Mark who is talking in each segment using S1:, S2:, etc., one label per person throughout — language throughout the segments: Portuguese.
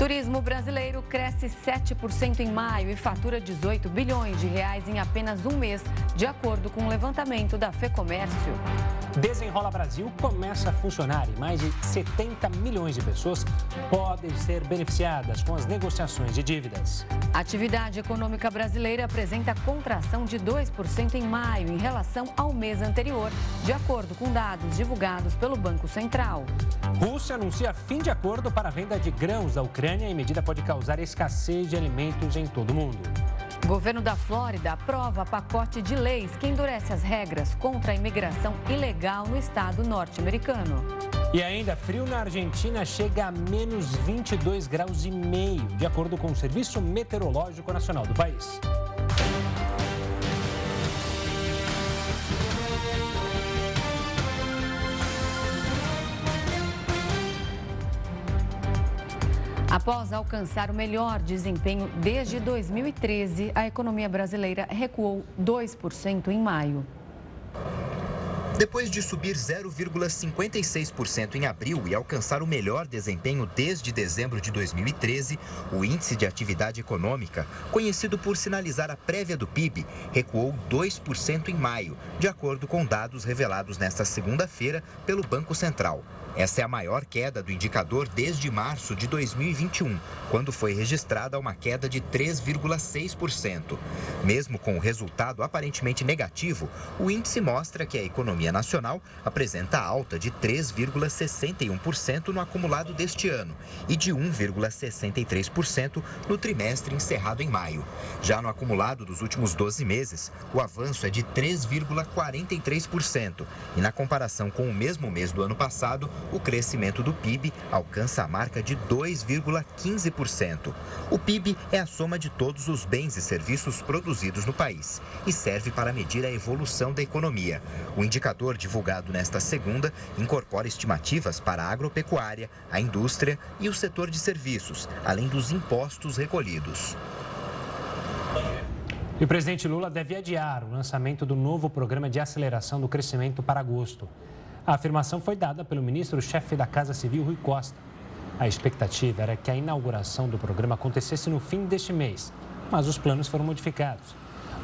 S1: Turismo brasileiro cresce 7% em maio e fatura 18 bilhões de reais em apenas um mês, de acordo com o levantamento da FEComércio.
S2: Desenrola Brasil começa a funcionar e mais de 70 milhões de pessoas podem ser beneficiadas com as negociações de dívidas.
S1: A atividade econômica brasileira apresenta contração de 2% em maio em relação ao mês anterior, de acordo com dados divulgados pelo Banco Central.
S2: Rússia anuncia fim de acordo para a venda de grãos da Ucrânia e medida pode causar escassez de alimentos em todo o mundo.
S1: Governo da Flórida aprova pacote de leis que endurece as regras contra a imigração ilegal no estado norte-americano.
S2: E ainda, frio na Argentina chega a menos 22 graus e meio, de acordo com o Serviço Meteorológico Nacional do país.
S1: Após alcançar o melhor desempenho desde 2013, a economia brasileira recuou 2% em maio.
S3: Depois de subir 0,56% em abril e alcançar o melhor desempenho desde dezembro de 2013, o Índice de Atividade Econômica, conhecido por sinalizar a prévia do PIB, recuou 2% em maio, de acordo com dados revelados nesta segunda-feira pelo Banco Central. Essa é a maior queda do indicador desde março de 2021, quando foi registrada uma queda de 3,6%. Mesmo com o resultado aparentemente negativo, o índice mostra que a economia nacional apresenta alta de 3,61% no acumulado deste ano e de 1,63% no trimestre encerrado em maio. Já no acumulado dos últimos 12 meses, o avanço é de 3,43% e na comparação com o mesmo mês do ano passado, o crescimento do PIB alcança a marca de 2,15%. O PIB é a soma de todos os bens e serviços produzidos no país e serve para medir a evolução da economia. O indicador divulgado nesta segunda incorpora estimativas para a agropecuária, a indústria e o setor de serviços, além dos impostos recolhidos.
S2: E o presidente Lula deve adiar o lançamento do novo programa de aceleração do crescimento para agosto. A afirmação foi dada pelo ministro-chefe da Casa Civil, Rui Costa. A expectativa era que a inauguração do programa acontecesse no fim deste mês, mas os planos foram modificados.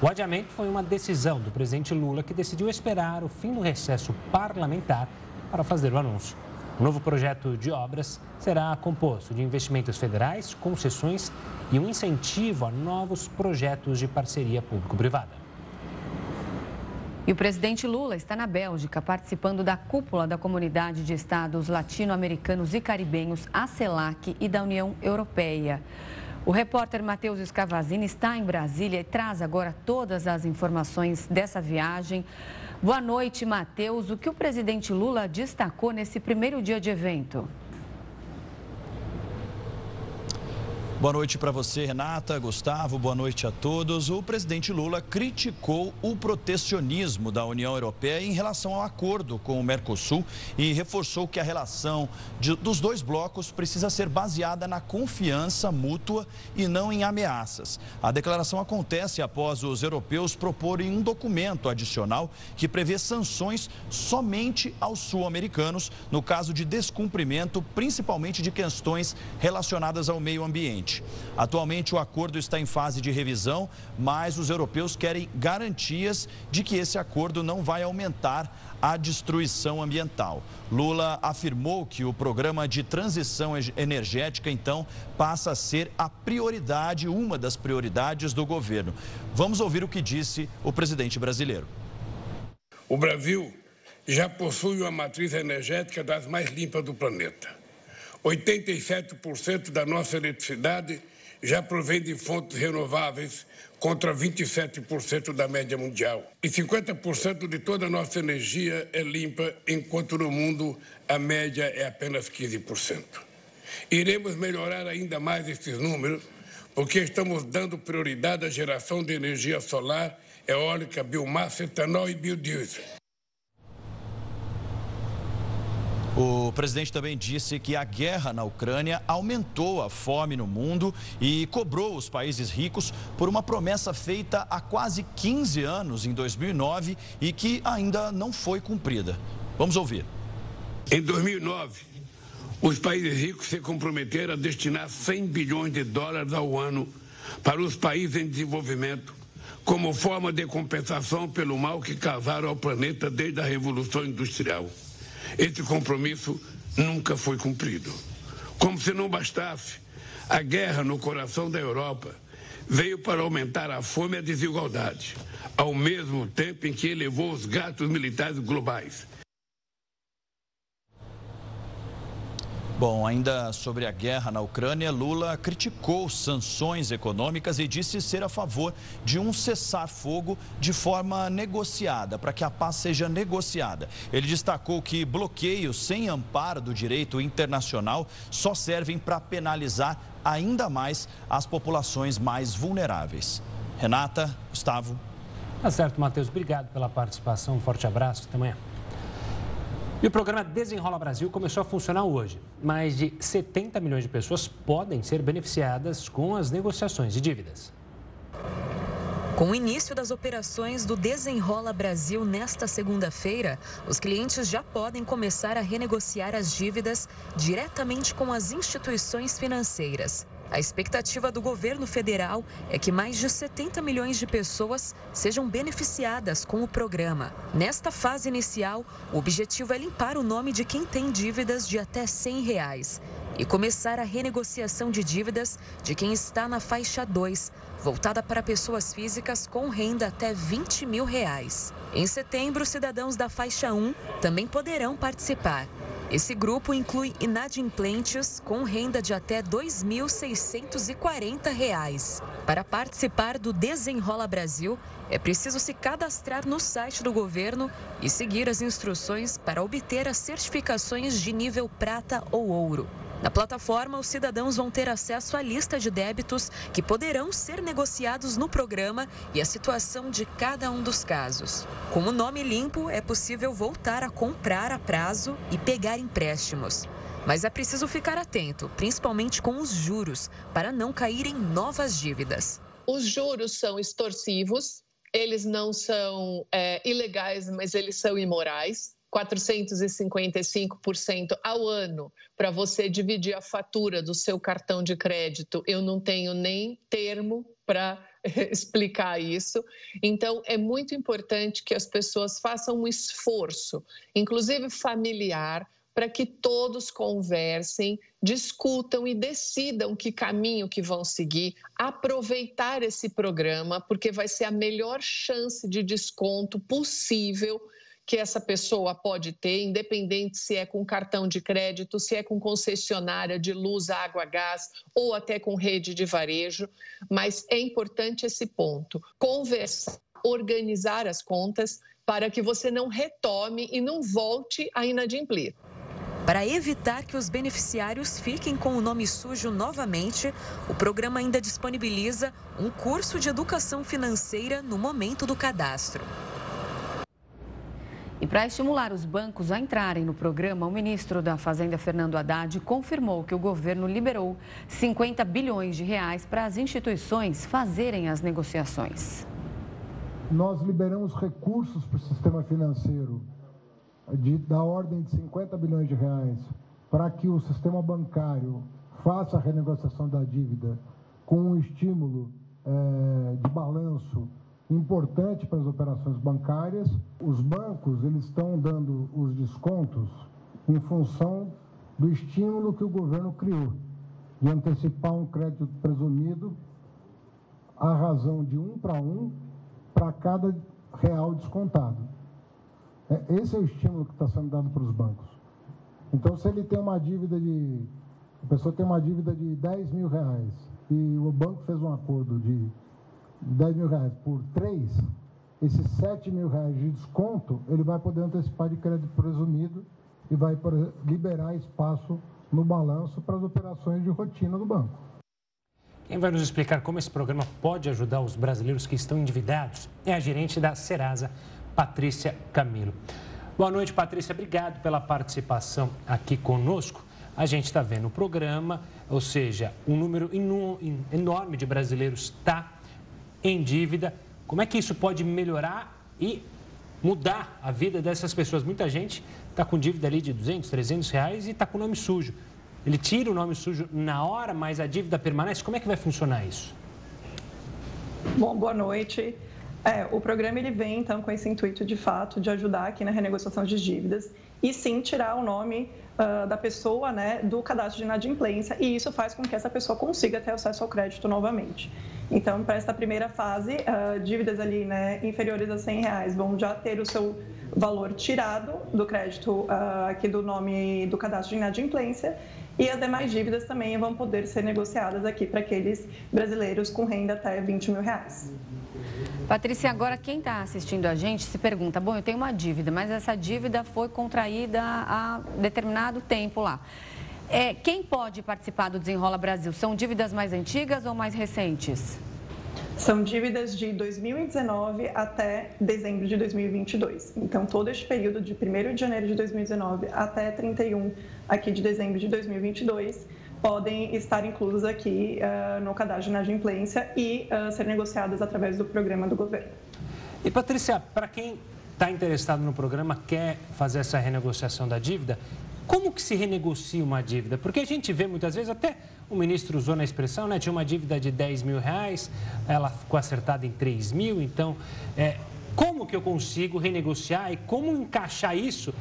S2: O adiamento foi uma decisão do presidente Lula, que decidiu esperar o fim do recesso parlamentar para fazer o anúncio. O novo projeto de obras será composto de investimentos federais, concessões e um incentivo a novos projetos de parceria público-privada.
S1: E o presidente Lula está na Bélgica participando da cúpula da Comunidade de Estados Latino-Americanos e Caribenhos, a CELAC, e da União Europeia. O repórter Matheus Escavazini está em Brasília e traz agora todas as informações dessa viagem. Boa noite, Matheus. O que o presidente Lula destacou nesse primeiro dia de evento?
S4: Boa noite para você, Renata, Gustavo, boa noite a todos. O presidente Lula criticou o protecionismo da União Europeia em relação ao acordo com o Mercosul e reforçou que a relação de, dos dois blocos precisa ser baseada na confiança mútua e não em ameaças. A declaração acontece após os europeus proporem um documento adicional que prevê sanções somente aos sul-americanos no caso de descumprimento, principalmente de questões relacionadas ao meio ambiente. Atualmente, o acordo está em fase de revisão, mas os europeus querem garantias de que esse acordo não vai aumentar a destruição ambiental. Lula afirmou que o programa de transição energética, então, passa a ser a prioridade, uma das prioridades do governo. Vamos ouvir o que disse o presidente brasileiro.
S5: O Brasil já possui uma matriz energética das mais limpas do planeta. 87% da nossa eletricidade já provém de fontes renováveis, contra 27% da média mundial. E 50% de toda a nossa energia é limpa, enquanto no mundo a média é apenas 15%. Iremos melhorar ainda mais esses números, porque estamos dando prioridade à geração de energia solar, eólica, biomassa, etanol e biodiesel.
S4: O presidente também disse que a guerra na Ucrânia aumentou a fome no mundo e cobrou os países ricos por uma promessa feita há quase 15 anos, em 2009, e que ainda não foi cumprida. Vamos ouvir.
S5: Em 2009, os países ricos se comprometeram a destinar 100 bilhões de dólares ao ano para os países em desenvolvimento, como forma de compensação pelo mal que causaram ao planeta desde a Revolução Industrial. Esse compromisso nunca foi cumprido. Como se não bastasse, a guerra no coração da Europa veio para aumentar a fome e a desigualdade, ao mesmo tempo em que elevou os gastos militares globais.
S4: Bom, ainda sobre a guerra na Ucrânia, Lula criticou sanções econômicas e disse ser a favor de um cessar-fogo de forma negociada, para que a paz seja negociada. Ele destacou que bloqueios sem amparo do direito internacional só servem para penalizar ainda mais as populações mais vulneráveis. Renata, Gustavo.
S2: Tá certo, Matheus. Obrigado pela participação. Um forte abraço. Até amanhã. E o programa Desenrola Brasil começou a funcionar hoje. Mais de 70 milhões de pessoas podem ser beneficiadas com as negociações de dívidas.
S6: Com o início das operações do Desenrola Brasil nesta segunda-feira, os clientes já podem começar a renegociar as dívidas diretamente com as instituições financeiras. A expectativa do governo federal é que mais de 70 milhões de pessoas sejam beneficiadas com o programa. Nesta fase inicial, o objetivo é limpar o nome de quem tem dívidas de até 100 reais e começar a renegociação de dívidas de quem está na faixa 2, voltada para pessoas físicas com renda até 20 mil reais. Em setembro, cidadãos da faixa 1 também poderão participar. Esse grupo inclui inadimplentes com renda de até R$ 2.640. Para participar do Desenrola Brasil, é preciso se cadastrar no site do governo e seguir as instruções para obter as certificações de nível prata ou ouro. Na plataforma, os cidadãos vão ter acesso à lista de débitos que poderão ser negociados no programa e a situação de cada um dos casos. Com o nome limpo, é possível voltar a comprar a prazo e pegar empréstimos. Mas é preciso ficar atento, principalmente com os juros, para não cair em novas dívidas.
S7: Os juros são extorsivos, eles não são é, ilegais, mas eles são imorais. 455% ao ano para você dividir a fatura do seu cartão de crédito. Eu não tenho nem termo para explicar isso. Então, é muito importante que as pessoas façam um esforço, inclusive familiar, para que todos conversem, discutam e decidam que caminho que vão seguir, aproveitar esse programa, porque vai ser a melhor chance de desconto possível que essa pessoa pode ter, independente se é com cartão de crédito, se é com concessionária de luz, água, gás ou até com rede de varejo. Mas é importante esse ponto: conversar, organizar as contas para que você não retome e não volte a inadimplir.
S6: Para evitar que os beneficiários fiquem com o nome sujo novamente, o programa ainda disponibiliza um curso de educação financeira no momento do cadastro.
S1: E para estimular os bancos a entrarem no programa, o ministro da Fazenda, Fernando Haddad, confirmou que o governo liberou 50 bilhões de reais para as instituições fazerem as negociações.
S8: Nós liberamos recursos para o sistema financeiro de, da ordem de 50 bilhões de reais para que o sistema bancário faça a renegociação da dívida com um estímulo é, de balanço importante para as operações bancárias. Os bancos eles estão dando os descontos em função do estímulo que o governo criou de antecipar um crédito presumido à razão de um para um para cada real descontado. É, esse é o estímulo que está sendo dado para os bancos. Então, se ele tem uma dívida de. A pessoa tem uma dívida de 10 mil reais e o banco fez um acordo de 10 mil reais por 3, esses 7 mil reais de desconto, ele vai poder antecipar de crédito presumido e vai liberar espaço no balanço para as operações de rotina do banco.
S2: Quem vai nos explicar como esse programa pode ajudar os brasileiros que estão endividados é a gerente da Serasa, Patrícia Camilo. Boa noite, Patrícia. Obrigado pela participação aqui conosco. A gente está vendo o programa, ou seja, um número enorme de brasileiros está em dívida. Como é que isso pode melhorar e mudar a vida dessas pessoas. Muita gente está com dívida ali de 200, 300 reais e está com nome sujo. Ele tira o nome sujo na hora, mas a dívida permanece. Como é que vai funcionar isso?
S9: Bom, boa noite. É, o programa ele vem então com esse intuito de fato de ajudar aqui na renegociação de dívidas e sim tirar o nome uh, da pessoa né, do cadastro de inadimplência e isso faz com que essa pessoa consiga ter acesso ao crédito novamente. Então, para esta primeira fase, uh, dívidas ali né, inferiores a 100 reais vão já ter o seu valor tirado do crédito uh, aqui do nome do cadastro de inadimplência e as demais dívidas também vão poder ser negociadas aqui para aqueles brasileiros com renda até 20 mil reais.
S1: Patrícia, agora quem está assistindo a gente se pergunta: bom, eu tenho uma dívida, mas essa dívida foi contraída há determinado tempo lá. É, quem pode participar do Desenrola Brasil? São dívidas mais antigas ou mais recentes?
S9: São dívidas de 2019 até dezembro de 2022. Então, todo este período de 1 de janeiro de 2019 até 31 aqui de dezembro de 2022 podem estar inclusas aqui uh, no cadastro de inadimplência e uh, ser negociadas através do programa do governo.
S2: E Patrícia, para quem está interessado no programa, quer fazer essa renegociação da dívida, como que se renegocia uma dívida? Porque a gente vê muitas vezes, até o ministro usou na expressão, né? Tinha uma dívida de 10 mil reais, ela ficou acertada em 3 mil, então, é, como que eu consigo renegociar e como encaixar isso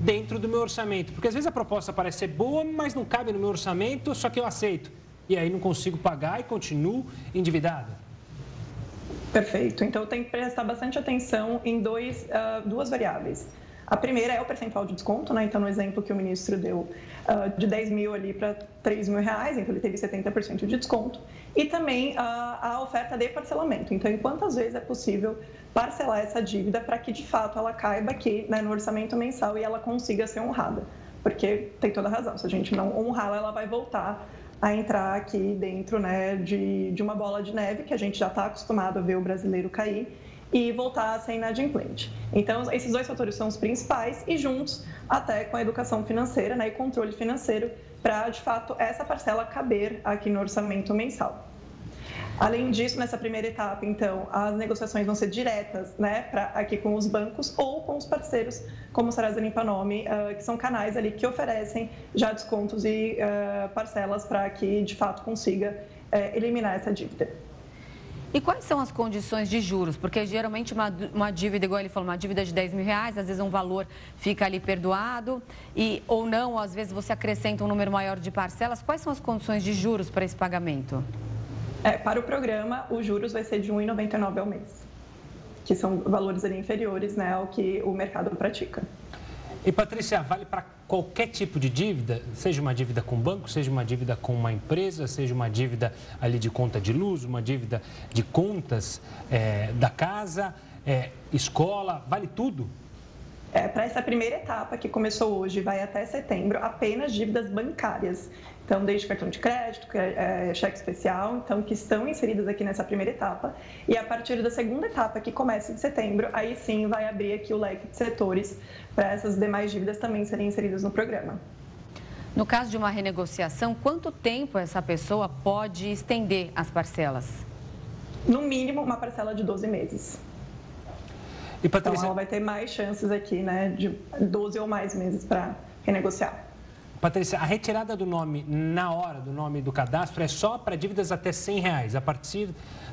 S2: dentro do meu orçamento. Porque às vezes a proposta parece ser boa, mas não cabe no meu orçamento, só que eu aceito. E aí não consigo pagar e continuo endividado.
S9: Perfeito. Então tem que prestar bastante atenção em dois, uh, duas variáveis. A primeira é o percentual de desconto, né? Então, no exemplo que o ministro deu, uh, de 10 mil ali para 3 mil reais, então ele teve 70% de desconto. E também uh, a oferta de parcelamento. Então, em quantas vezes é possível parcelar essa dívida para que, de fato, ela caiba aqui né, no orçamento mensal e ela consiga ser honrada. Porque tem toda razão, se a gente não honrá-la, ela vai voltar a entrar aqui dentro né, de, de uma bola de neve que a gente já está acostumado a ver o brasileiro cair e voltar a ser inadimplente. Então, esses dois fatores são os principais e juntos até com a educação financeira né, e controle financeiro para, de fato, essa parcela caber aqui no orçamento mensal. Além disso, nessa primeira etapa, então, as negociações vão ser diretas, né, pra, aqui com os bancos ou com os parceiros, como o Serasa Limpa Nome, uh, que são canais ali que oferecem já descontos e uh, parcelas para que, de fato, consiga uh, eliminar essa dívida.
S1: E quais são as condições de juros? Porque geralmente uma, uma dívida, igual ele falou, uma dívida de 10 mil reais, às vezes um valor fica ali perdoado, e, ou não, ou às vezes você acrescenta um número maior de parcelas. Quais são as condições de juros para esse pagamento?
S9: É, para o programa, os juros vai ser de R$ 1,99 ao mês, que são valores ali inferiores né, ao que o mercado pratica.
S2: E, Patrícia, vale para qualquer tipo de dívida, seja uma dívida com banco, seja uma dívida com uma empresa, seja uma dívida ali de conta de luz, uma dívida de contas é, da casa, é, escola, vale tudo?
S9: É, para essa primeira etapa, que começou hoje, vai até setembro, apenas dívidas bancárias. Então, desde cartão de crédito, é, é, cheque especial, então, que estão inseridas aqui nessa primeira etapa. E a partir da segunda etapa, que começa em setembro, aí sim vai abrir aqui o leque de setores para essas demais dívidas também serem inseridas no programa.
S1: No caso de uma renegociação, quanto tempo essa pessoa pode estender as parcelas?
S9: No mínimo, uma parcela de 12 meses. E Patrícia... Então, ela vai ter mais chances aqui, né, de 12 ou mais meses para renegociar.
S2: Patrícia, a retirada do nome na hora do nome do cadastro é só para dívidas até 100 reais. A partir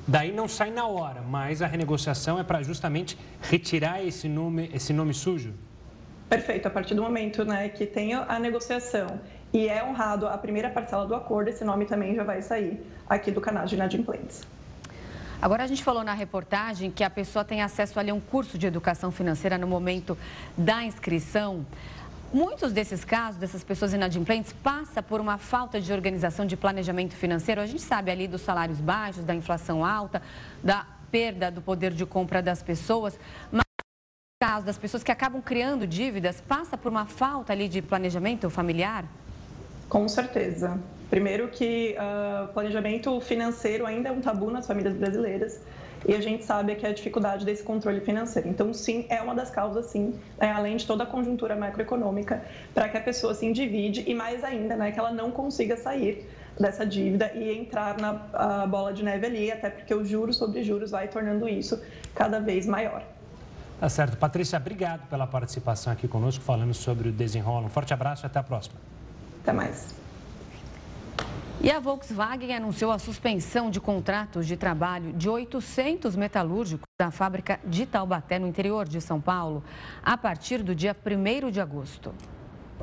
S2: daí não sai na hora, mas a renegociação é para justamente retirar esse nome, esse nome sujo?
S9: Perfeito. A partir do momento né, que tem a negociação e é honrado a primeira parcela do acordo, esse nome também já vai sair aqui do canal de inadimplentes.
S1: Agora, a gente falou na reportagem que a pessoa tem acesso ali a um curso de educação financeira no momento da inscrição. Muitos desses casos, dessas pessoas inadimplentes, passa por uma falta de organização de planejamento financeiro. A gente sabe ali dos salários baixos, da inflação alta, da perda do poder de compra das pessoas. Mas caso das pessoas que acabam criando dívidas, passa por uma falta ali de planejamento familiar?
S9: Com certeza. Primeiro que uh, planejamento financeiro ainda é um tabu nas famílias brasileiras e a gente sabe que é a dificuldade desse controle financeiro. Então, sim, é uma das causas, sim, né, além de toda a conjuntura macroeconômica, para que a pessoa se endivide e mais ainda, né, que ela não consiga sair dessa dívida e entrar na bola de neve ali, até porque os juros sobre juros vai tornando isso cada vez maior.
S2: Tá certo. Patrícia, obrigado pela participação aqui conosco, falando sobre o desenrolo. Um forte abraço e até a próxima.
S9: Até mais.
S1: E a Volkswagen anunciou a suspensão de contratos de trabalho de 800 metalúrgicos da fábrica de Taubaté, no interior de São Paulo, a partir do dia 1 de agosto.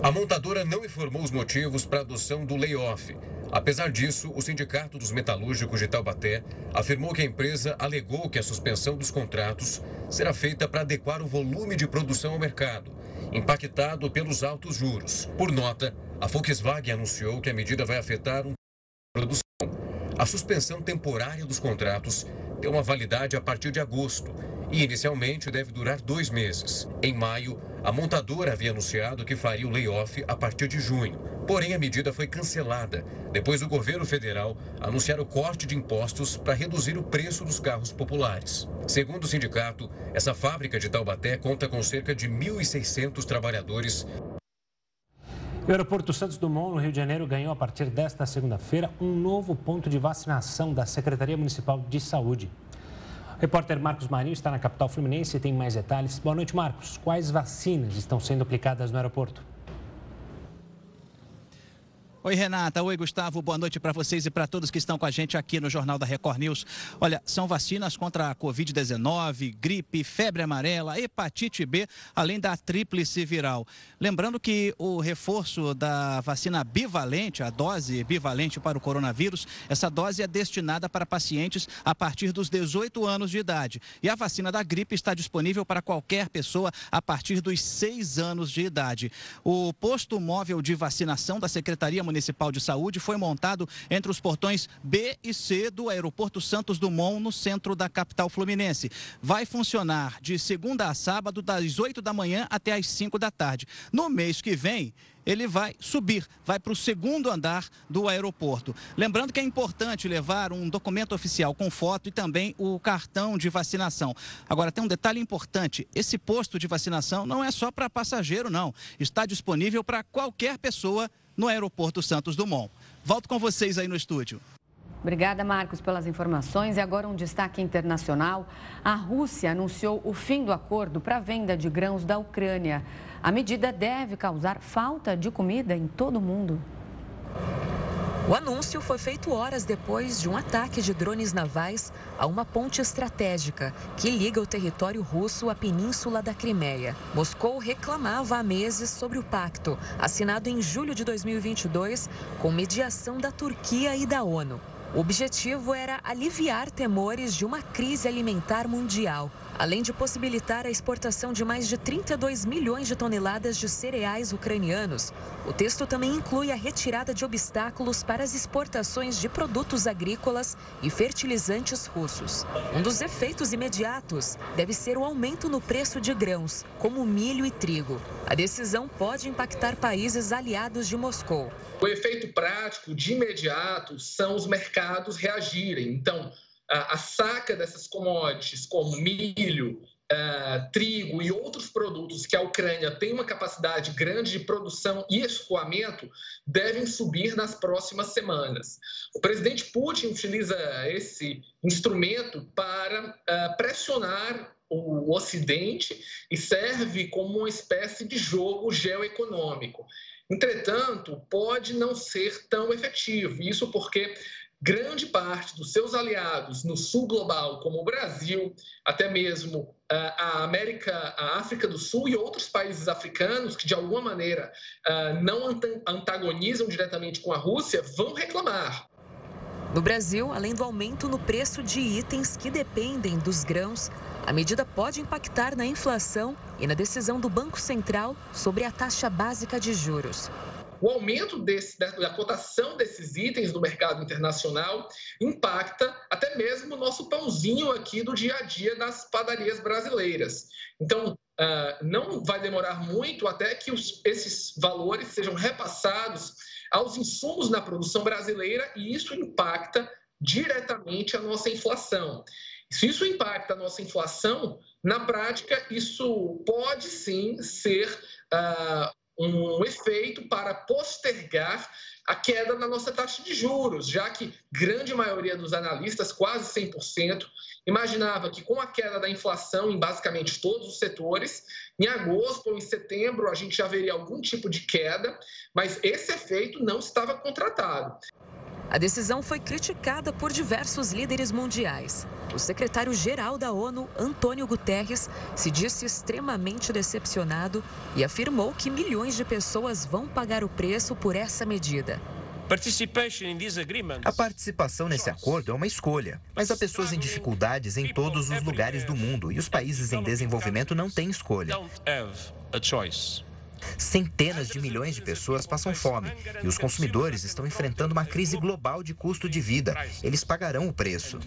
S10: A montadora não informou os motivos para a adoção do layoff. Apesar disso, o Sindicato dos Metalúrgicos de Taubaté afirmou que a empresa alegou que a suspensão dos contratos será feita para adequar o volume de produção ao mercado, impactado pelos altos juros. Por nota, a Volkswagen anunciou que a medida vai afetar um produção. A suspensão temporária dos contratos tem uma validade a partir de agosto e inicialmente deve durar dois meses. Em maio, a montadora havia anunciado que faria o layoff a partir de junho. Porém, a medida foi cancelada depois do governo federal anunciar o corte de impostos para reduzir o preço dos carros populares. Segundo o sindicato, essa fábrica de Taubaté conta com cerca de 1.600 trabalhadores
S2: o aeroporto Santos Dumont, no Rio de Janeiro, ganhou a partir desta segunda-feira um novo ponto de vacinação da Secretaria Municipal de Saúde. Repórter Marcos Marinho está na capital fluminense e tem mais detalhes. Boa noite, Marcos. Quais vacinas estão sendo aplicadas no aeroporto?
S11: Oi, Renata. Oi, Gustavo. Boa noite para vocês e para todos que estão com a gente aqui no Jornal da Record News. Olha, são vacinas contra a Covid-19, gripe, febre amarela, hepatite B, além da tríplice viral. Lembrando que o reforço da vacina bivalente, a dose bivalente para o coronavírus, essa dose é destinada para pacientes a partir dos 18 anos de idade. E a vacina da gripe está disponível para qualquer pessoa a partir dos 6 anos de idade. O posto móvel de vacinação da Secretaria Municipal Municipal de Saúde foi montado entre os portões B e C do Aeroporto Santos Dumont, no centro da capital fluminense. Vai funcionar de segunda a sábado, das 8 da manhã até as 5 da tarde. No mês que vem, ele vai subir, vai para o segundo andar do aeroporto. Lembrando que é importante levar um documento oficial com foto e também o cartão de vacinação. Agora, tem um detalhe importante: esse posto de vacinação não é só para passageiro, não. Está disponível para qualquer pessoa no aeroporto Santos Dumont. Volto com vocês aí no estúdio.
S1: Obrigada, Marcos, pelas informações. E agora um destaque internacional. A Rússia anunciou o fim do acordo para a venda de grãos da Ucrânia. A medida deve causar falta de comida em todo o mundo.
S6: O anúncio foi feito horas depois de um ataque de drones navais a uma ponte estratégica que liga o território russo à península da Crimeia. Moscou reclamava há meses sobre o pacto, assinado em julho de 2022, com mediação da Turquia e da ONU. O objetivo era aliviar temores de uma crise alimentar mundial além de possibilitar a exportação de mais de 32 milhões de toneladas de cereais ucranianos. O texto também inclui a retirada de obstáculos para as exportações de produtos agrícolas e fertilizantes russos. Um dos efeitos imediatos deve ser o aumento no preço de grãos, como milho e trigo. A decisão pode impactar países aliados de Moscou.
S12: O efeito prático de imediato são os mercados reagirem. Então, a, saca dessas commodities, como milho, Uh, trigo e outros produtos que a Ucrânia tem uma capacidade grande de produção e escoamento devem subir nas próximas semanas. O presidente Putin utiliza esse instrumento para uh, pressionar o Ocidente e serve como uma espécie de jogo geoeconômico. Entretanto, pode não ser tão efetivo, isso porque grande parte dos seus aliados no sul global, como o Brasil, até mesmo ah, a América, a África do Sul e outros países africanos que de alguma maneira ah, não antagonizam diretamente com a Rússia, vão reclamar.
S6: No Brasil, além do aumento no preço de itens que dependem dos grãos, a medida pode impactar na inflação e na decisão do Banco Central sobre a taxa básica de juros.
S12: O aumento desse, da, da cotação desses itens no mercado internacional impacta até mesmo o nosso pãozinho aqui do dia a dia das padarias brasileiras. Então, uh, não vai demorar muito até que os, esses valores sejam repassados aos insumos na produção brasileira e isso impacta diretamente a nossa inflação. Se isso impacta a nossa inflação, na prática, isso pode sim ser uh, um efeito para postergar a queda na nossa taxa de juros, já que grande maioria dos analistas, quase 100%, imaginava que com a queda da inflação em basicamente todos os setores, em agosto ou em setembro a gente já veria algum tipo de queda, mas esse efeito não estava contratado.
S6: A decisão foi criticada por diversos líderes mundiais. O secretário-geral da ONU, Antônio Guterres, se disse extremamente decepcionado e afirmou que milhões de pessoas vão pagar o preço por essa medida.
S3: A participação nesse acordo é uma escolha, mas há pessoas em dificuldades em todos os lugares do mundo e os países em desenvolvimento não têm escolha. Centenas de milhões de pessoas passam fome e os consumidores estão enfrentando uma crise global de custo de vida. Eles pagarão o preço.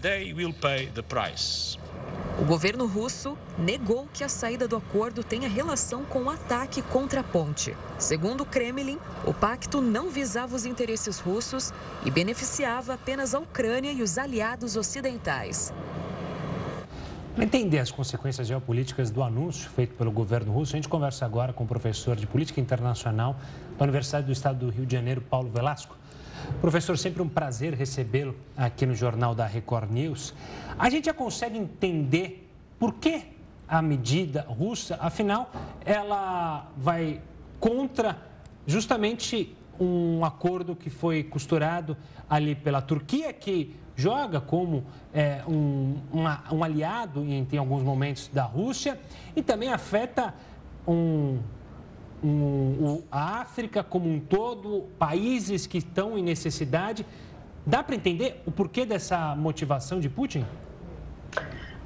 S6: O governo russo negou que a saída do acordo tenha relação com o ataque contra a ponte. Segundo o Kremlin, o pacto não visava os interesses russos e beneficiava apenas a Ucrânia e os aliados ocidentais.
S2: Para entender as consequências geopolíticas do anúncio feito pelo governo russo, a gente conversa agora com o professor de Política Internacional da Universidade do Estado do Rio de Janeiro, Paulo Velasco. Professor, sempre um prazer recebê-lo aqui no Jornal da Record News. A gente já consegue entender por que a medida russa, afinal, ela vai contra justamente um acordo que foi costurado ali pela Turquia, que joga como é, um, uma, um, aliado em, em, alguns momentos da Rússia e também afeta um, um, a África como um todo, países que estão em necessidade. Dá para entender o porquê dessa motivação de Putin?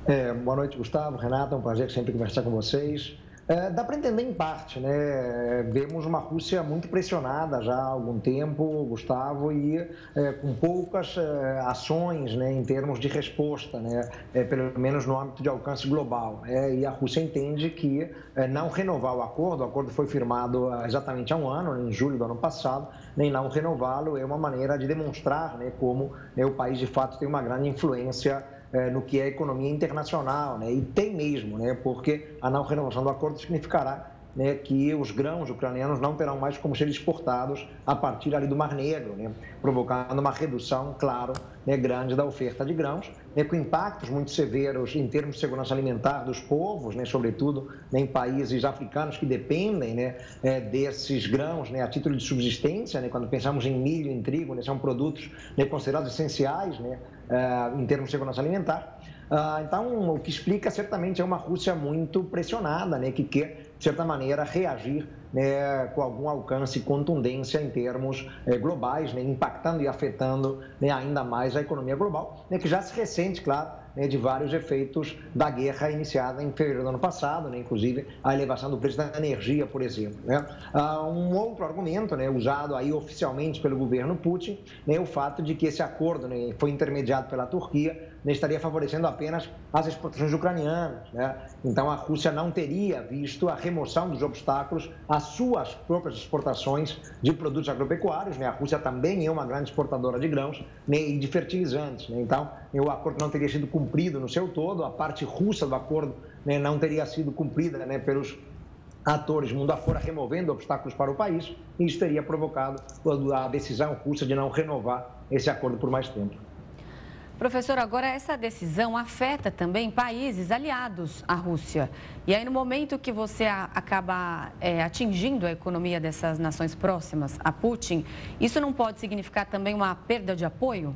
S13: É, boa noite, Gustavo, Renata, é um prazer sempre conversar com vocês. É, dá para entender em parte, né? Vemos uma Rússia muito pressionada já há algum tempo, Gustavo, e é, com poucas é, ações né, em termos de resposta, né? É, pelo menos no âmbito de alcance global. É, e a Rússia entende que é, não renovar o acordo, o acordo foi firmado exatamente há um ano, em julho do ano passado, nem não renová-lo é uma maneira de demonstrar né, como né, o país de fato tem uma grande influência é, no que é economia internacional, né? e tem mesmo, né? porque a não renovação do acordo significará né, que os grãos ucranianos não terão mais como ser exportados a partir ali do Mar Negro, né, provocando uma redução, claro, né, grande da oferta de grãos, né, com impactos muito severos em termos de segurança alimentar dos povos, né, sobretudo né, em países africanos que dependem é, desses grãos a título de subsistência. Quando pensamos em milho, em trigo, são produtos considerados essenciais é, em termos de segurança alimentar. Ah, então, o que explica certamente é uma Rússia muito pressionada, que quer, de certa maneira, reagir né, com algum alcance e contundência em termos eh, globais, né, impactando e afetando né, ainda mais a economia global, né, que já se ressente, claro, né, de vários efeitos da guerra iniciada em fevereiro do ano passado, né, inclusive a elevação do preço da energia, por exemplo. Ah, um outro argumento usado aí oficialmente pelo governo Putin é o fato de que esse acordo foi intermediado pela Turquia né, estaria favorecendo apenas as exportações ucranianas. Né? Então, a Rússia não teria visto a remoção dos obstáculos às suas próprias exportações de produtos agropecuários. Né? A Rússia também é uma grande exportadora de grãos né, e de fertilizantes. Né? Então, o acordo não teria sido cumprido no seu todo, a parte russa do acordo né, não teria sido cumprida pelos atores mundo afora removendo obstáculos para o país, e isso teria provocado a decisão russa de não renovar esse acordo por mais tempo.
S1: Professor, agora essa decisão afeta também países aliados à Rússia. E aí, no momento que você acaba é, atingindo a economia dessas nações próximas a Putin, isso não pode significar também uma perda de apoio?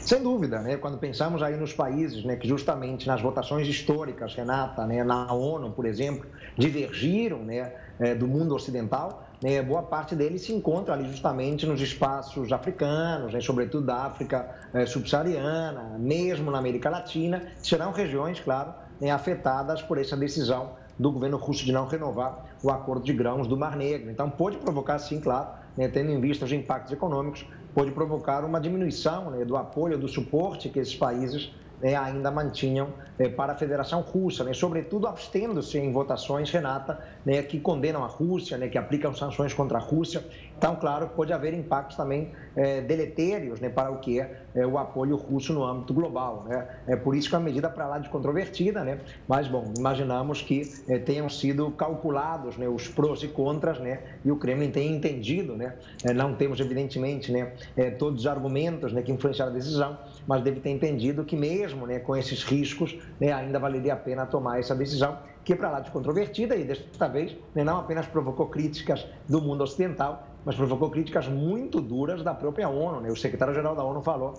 S13: Sem dúvida, né? quando pensamos aí nos países né, que justamente nas votações históricas, Renata, né, na ONU, por exemplo, divergiram né, é, do mundo ocidental, né, boa parte deles se encontra ali justamente nos espaços africanos, né, sobretudo da África é, subsaariana, mesmo na América Latina, serão regiões, claro, né, afetadas por essa decisão do governo russo de não renovar o acordo de grãos do Mar Negro. Então, pode provocar, sim, claro, né, tendo em vista os impactos econômicos, pode provocar uma diminuição né, do apoio, do suporte que esses países ainda mantinham é, para a Federação Russa, né, sobretudo abstendo-se em votações, Renata, né, que condenam a Rússia, né, que aplicam sanções contra a Rússia. Então, claro, pode haver impactos também é, deletérios né, para o que é, é, o apoio russo no âmbito global. Né? É por isso que é uma medida para lá de controvertida, né? mas, bom, imaginamos que é, tenham sido calculados né, os prós e contras né, e o Kremlin tenha entendido. Né? É, não temos, evidentemente, né, é, todos os argumentos né, que influenciaram a decisão, mas deve ter entendido que mesmo né, com esses riscos né, ainda valeria a pena tomar essa decisão que é para lá de controvertida e desta vez né, não apenas provocou críticas do mundo ocidental, mas provocou críticas muito duras da própria ONU. Né? O secretário-geral da ONU falou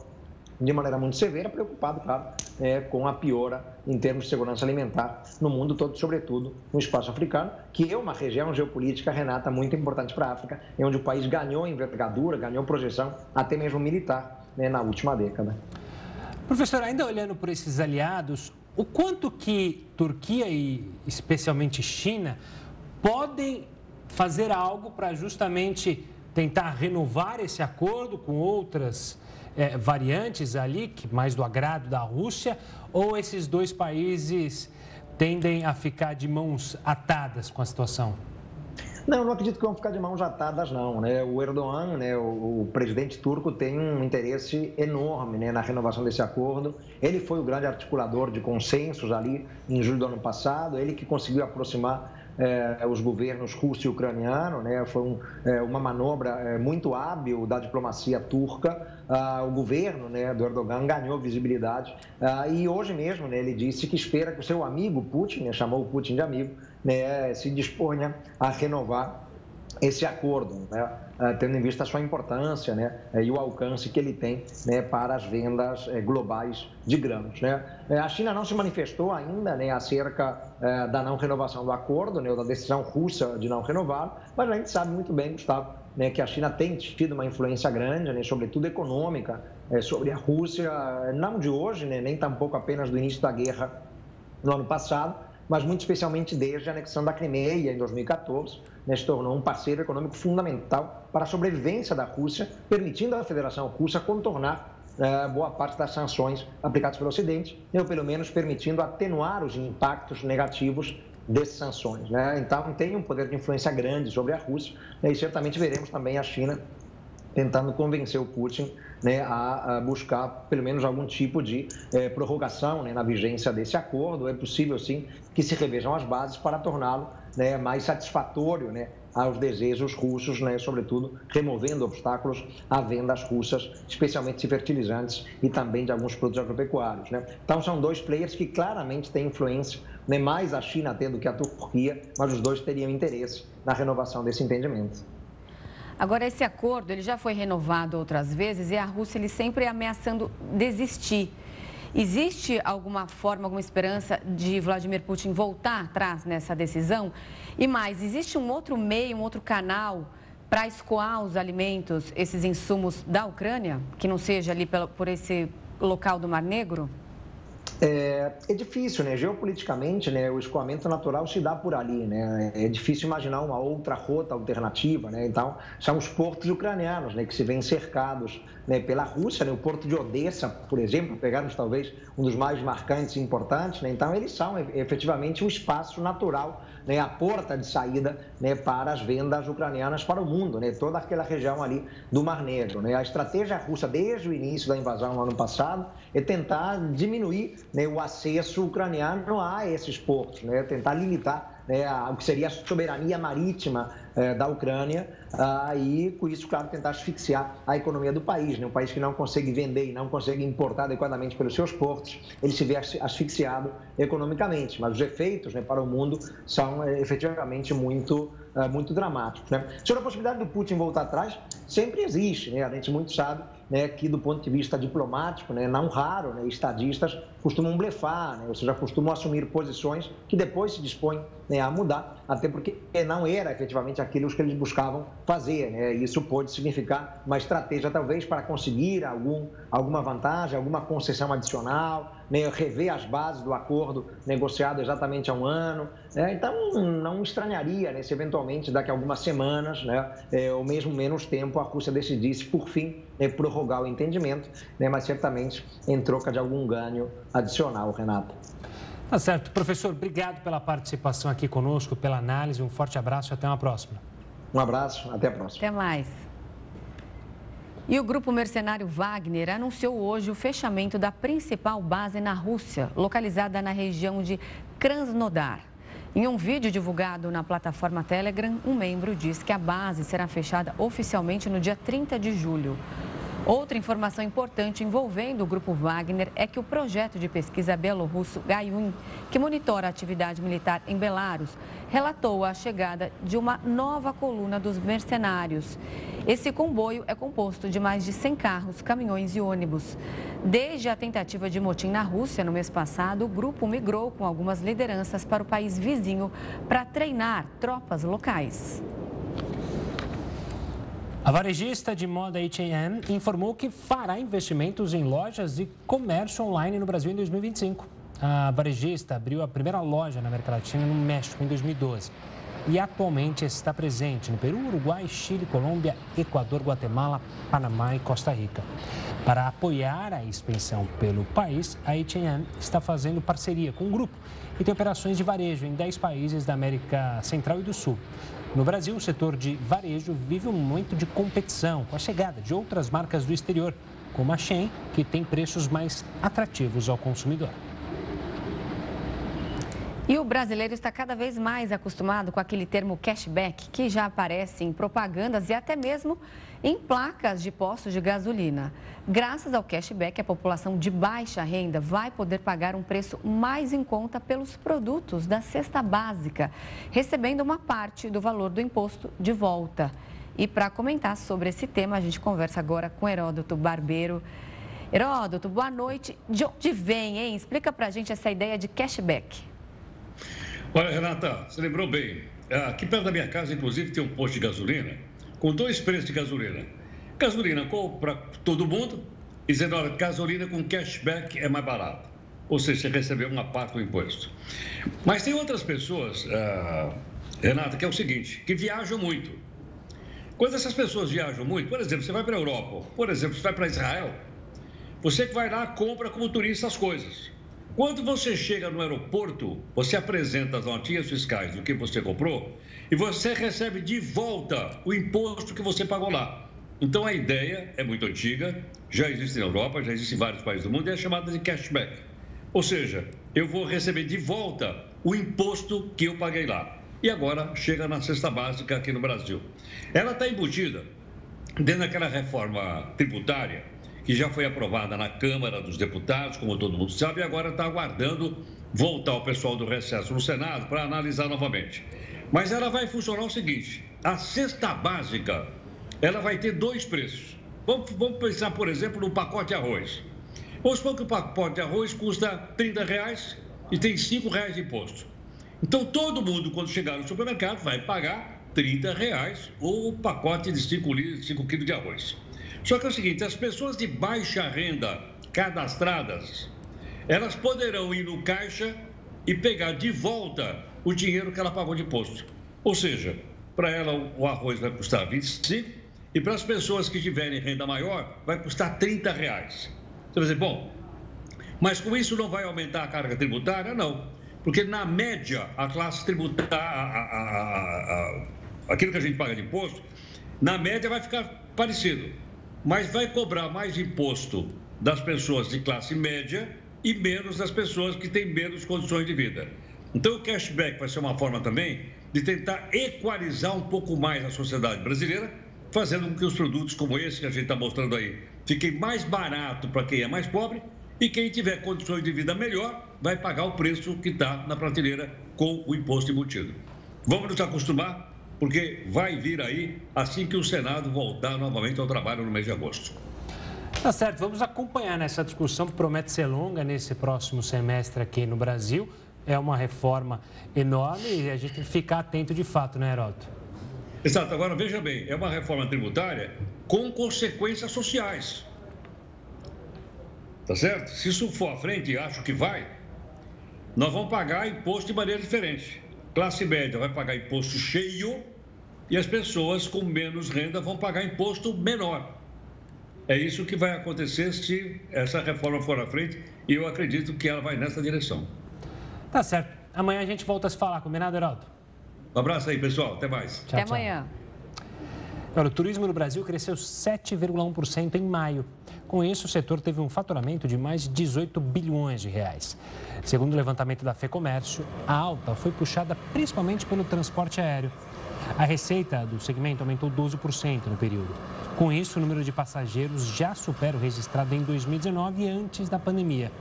S13: de maneira muito severa, preocupado, claro, é, com a piora em termos de segurança alimentar no mundo todo, sobretudo no espaço africano, que é uma região geopolítica, Renata, muito importante para a África, é onde o país ganhou envergadura, ganhou projeção, até mesmo militar, né, na última década.
S2: Professor, ainda olhando por esses aliados, o quanto que Turquia e especialmente China podem fazer algo para justamente tentar renovar esse acordo com outras é, variantes ali, que mais do agrado da Rússia, ou esses dois países tendem a ficar de mãos atadas com a situação?
S13: Não, não acredito que vão ficar de mãos atadas, não. Né? O Erdogan, né, o, o, presidente turco, tem um interesse enorme né, na renovação desse acordo. Ele foi o grande articulador de consensos ali em julho do ano passado, ele que conseguiu aproximar é, os governos russo e ucraniano, né? foi um, é, uma manobra é, muito hábil da diplomacia turca. Ah, o governo né, do Erdogan ganhou visibilidade ah, e hoje mesmo né, ele disse que espera que o seu amigo Putin, né, chamou o Putin de amigo, né, se disponha a renovar esse acordo, né, eh, tendo em vista a sua importância né, eh, e o alcance que ele tem né, para as vendas eh, globais de grãos. Né. A China não se manifestou ainda né, acerca da não renovação do acordo, né, ou da decisão russa de não renovar, mas a gente sabe muito bem, Gustavo, né, que a China tem tido uma influência grande, né, sobretudo econômica, sobre a Rússia, não de hoje, né, nem tampouco apenas do início da guerra no ano passado, mas muito especialmente desde a anexação da Crimeia em 2014, né, se tornou um parceiro econômico fundamental para a sobrevivência da Rússia, permitindo à Federação Russa contornar eh, boa parte das sanções aplicadas pelo Ocidente, ou pelo menos permitindo atenuar os impactos negativos dessas sanções. Né? Então, tem um poder de influência grande sobre a Rússia né, e certamente veremos também a China tentando convencer o Putin né, a, a, buscar pelo menos algum tipo de é, prorrogação né, na vigência desse acordo. É possível, sim, que se revejam as bases para torná-lo né, mais satisfatório né, aos desejos russos, né, sobretudo removendo obstáculos à vendas russas, especialmente de fertilizantes e também de alguns produtos agropecuários. Né? Então, são dois players que claramente têm influência, né, mais a China tendo que a Turquia, mas os dois teriam interesse na renovação desse entendimento.
S1: Agora, esse acordo ele já foi renovado outras vezes e a Rússia ele sempre ameaçando desistir. Existe alguma forma, alguma esperança de Vladimir Putin voltar atrás nessa decisão? E mais, existe um outro meio, um outro canal para escoar os alimentos, esses insumos da Ucrânia, que não seja ali por esse local do Mar Negro?
S13: É, é, difícil, né? Geopoliticamente, né? O escoamento natural se dá por ali, né? É difícil imaginar uma outra rota alternativa, né? Então, são os portos ucranianos, né? Que se vêem cercados né? pela Rússia, né? O porto de Odessa, por exemplo, pegarmos talvez um dos mais marcantes e importantes, né? Então, eles são efetivamente um espaço natural né, a porta de saída né, para as vendas ucranianas para o mundo, né, toda aquela região ali do Mar Negro. Né. A estratégia russa, desde o início da invasão no ano passado, é tentar diminuir né, o acesso ucraniano a esses portos, né, tentar limitar né, o que seria a soberania marítima é, da Ucrânia ah, e, com isso, claro, tentar asfixiar a economia do país. Né? Um país que não consegue vender e não consegue importar adequadamente pelos seus portos, ele se vê asfixiado economicamente. Mas os efeitos né, para o mundo são é, efetivamente muito, é, muito dramáticos. Né? Sobre a possibilidade do Putin voltar atrás, sempre existe. Né? A gente muito sabe né, que do ponto de vista diplomático, né, não raro, né, estadistas costumam blefar, né, ou seja, costumam assumir posições que depois se dispõem né, a mudar, até porque não era efetivamente aquilo que eles buscavam fazer. Né, isso pode significar uma estratégia, talvez, para conseguir algum, alguma vantagem, alguma concessão adicional, né, rever as bases do acordo negociado exatamente há um ano. Né, então, não estranharia né, se eventualmente, daqui a algumas semanas, né, é, ou mesmo menos tempo, a Rússia decidisse, por fim, é, prorrogar o entendimento, né, mas certamente em troca de algum ganho adicional, Renato.
S2: Tá certo. Professor, obrigado pela participação aqui conosco, pela análise. Um forte abraço e até uma próxima.
S13: Um abraço, até a próxima.
S1: Até mais. E o grupo mercenário Wagner anunciou hoje o fechamento da principal base na Rússia, localizada na região de Krasnodar. Em um vídeo divulgado na plataforma Telegram, um membro diz que a base será fechada oficialmente no dia 30 de julho. Outra informação importante envolvendo o Grupo Wagner é que o projeto de pesquisa belorrusso Gaiun, que monitora a atividade militar em Belarus, relatou a chegada de uma nova coluna dos mercenários. Esse comboio é composto de mais de 100 carros, caminhões e ônibus. Desde a tentativa de motim na Rússia no mês passado, o grupo migrou com algumas lideranças para o país vizinho para treinar tropas locais.
S2: A varejista de moda H&M informou que fará investimentos em lojas e comércio online no Brasil em 2025. A varejista abriu a primeira loja na América Latina no México em 2012 e atualmente está presente no Peru, Uruguai, Chile, Colômbia, Equador, Guatemala, Panamá e Costa Rica. Para apoiar a expansão pelo país, a H&M está fazendo parceria com um grupo e tem operações de varejo em 10 países da América Central e do Sul. No Brasil, o setor de varejo vive um momento de competição com a chegada de outras marcas do exterior, como a Shein, que tem preços mais atrativos ao consumidor.
S1: E o brasileiro está cada vez mais acostumado com aquele termo cashback, que já aparece em propagandas e até mesmo em placas de postos de gasolina. Graças ao cashback, a população de baixa renda vai poder pagar um preço mais em conta pelos produtos da cesta básica, recebendo uma parte do valor do imposto de volta. E para comentar sobre esse tema, a gente conversa agora com Heródoto Barbeiro. Heródoto, boa noite. De onde vem, hein? Explica para a gente essa ideia de cashback.
S14: Olha, Renata, você lembrou bem. Aqui perto da minha casa, inclusive, tem um posto de gasolina com dois preços de gasolina. Gasolina para todo mundo, e dizendo, olha, gasolina com cashback é mais barato. Ou seja, você recebeu uma parte do imposto. Mas tem outras pessoas, uh, Renata, que é o seguinte, que viajam muito. Quando essas pessoas viajam muito, por exemplo, você vai para a Europa, por exemplo, você vai para Israel, você que vai lá compra como turista as coisas. Quando você chega no aeroporto, você apresenta as notinhas fiscais do que você comprou e você recebe de volta o imposto que você pagou lá. Então a ideia é muito antiga, já existe na Europa, já existe em vários países do mundo e é chamada de cashback. Ou seja, eu vou receber de volta o imposto que eu paguei lá. E agora chega na cesta básica aqui no Brasil. Ela está embutida dentro daquela reforma tributária que já foi aprovada na Câmara dos Deputados, como todo mundo sabe, e agora está aguardando voltar o pessoal do recesso no Senado para analisar novamente. Mas ela vai funcionar o seguinte: a cesta básica ela vai ter dois preços. Vamos, vamos pensar, por exemplo, no pacote de arroz. Vamos supor que o pacote de arroz custa 30 reais e tem 5 reais de imposto. Então todo mundo, quando chegar no supermercado, vai pagar 30 reais o pacote de 5, 5 quilos de arroz. Só que é o seguinte, as pessoas de baixa renda cadastradas, elas poderão ir no caixa e pegar de volta o dinheiro que ela pagou de imposto. Ou seja, para ela o arroz vai custar 25 e para as pessoas que tiverem renda maior vai custar 30 reais. Você vai dizer, bom, mas com isso não vai aumentar a carga tributária? Não. Porque na média a classe tributária, aquilo que a gente paga de imposto, na média vai ficar parecido mas vai cobrar mais imposto das pessoas de classe média e menos das pessoas que têm menos condições de vida. Então, o cashback vai ser uma forma também de tentar equalizar um pouco mais a sociedade brasileira, fazendo com que os produtos como esse que a gente está mostrando aí fiquem mais barato para quem é mais pobre e quem tiver condições de vida melhor vai pagar o preço que está na prateleira com o imposto embutido. Vamos nos acostumar porque vai vir aí assim que o Senado voltar novamente ao trabalho no mês de agosto.
S2: Tá certo, vamos acompanhar nessa discussão que promete ser longa nesse próximo semestre aqui no Brasil. É uma reforma enorme e a gente tem que ficar atento de fato, né, Heroto?
S14: Exato. Agora, veja bem, é uma reforma tributária com consequências sociais. Tá certo? Se isso for à frente, e acho que vai, nós vamos pagar imposto de maneira diferente. Classe média vai pagar imposto cheio e as pessoas com menos renda vão pagar imposto menor. É isso que vai acontecer se essa reforma for à frente e eu acredito que ela vai nessa direção.
S2: Tá certo. Amanhã a gente volta a se falar, combinado, Heraldo?
S14: Um abraço aí, pessoal. Até mais.
S1: Tchau, Até tchau. amanhã.
S2: o turismo no Brasil cresceu 7,1% em maio. Com isso, o setor teve um faturamento de mais de 18 bilhões de reais. Segundo o levantamento da FEComércio, a alta foi puxada principalmente pelo transporte aéreo. A receita do segmento aumentou 12% no período. Com isso, o número de passageiros já supera o registrado em 2019 antes da pandemia.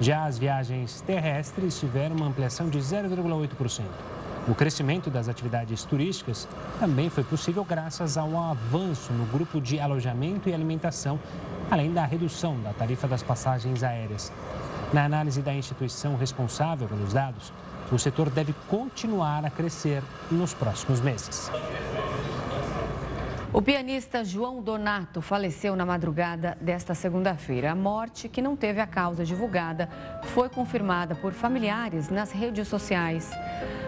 S2: Já as viagens terrestres tiveram uma ampliação de 0,8%. O crescimento das atividades turísticas também foi possível graças ao avanço no grupo de alojamento e alimentação, além da redução da tarifa das passagens aéreas. Na análise da instituição responsável pelos dados, o setor deve continuar a crescer nos próximos meses.
S1: O pianista João Donato faleceu na madrugada desta segunda-feira. A morte, que não teve a causa divulgada, foi confirmada por familiares nas redes sociais.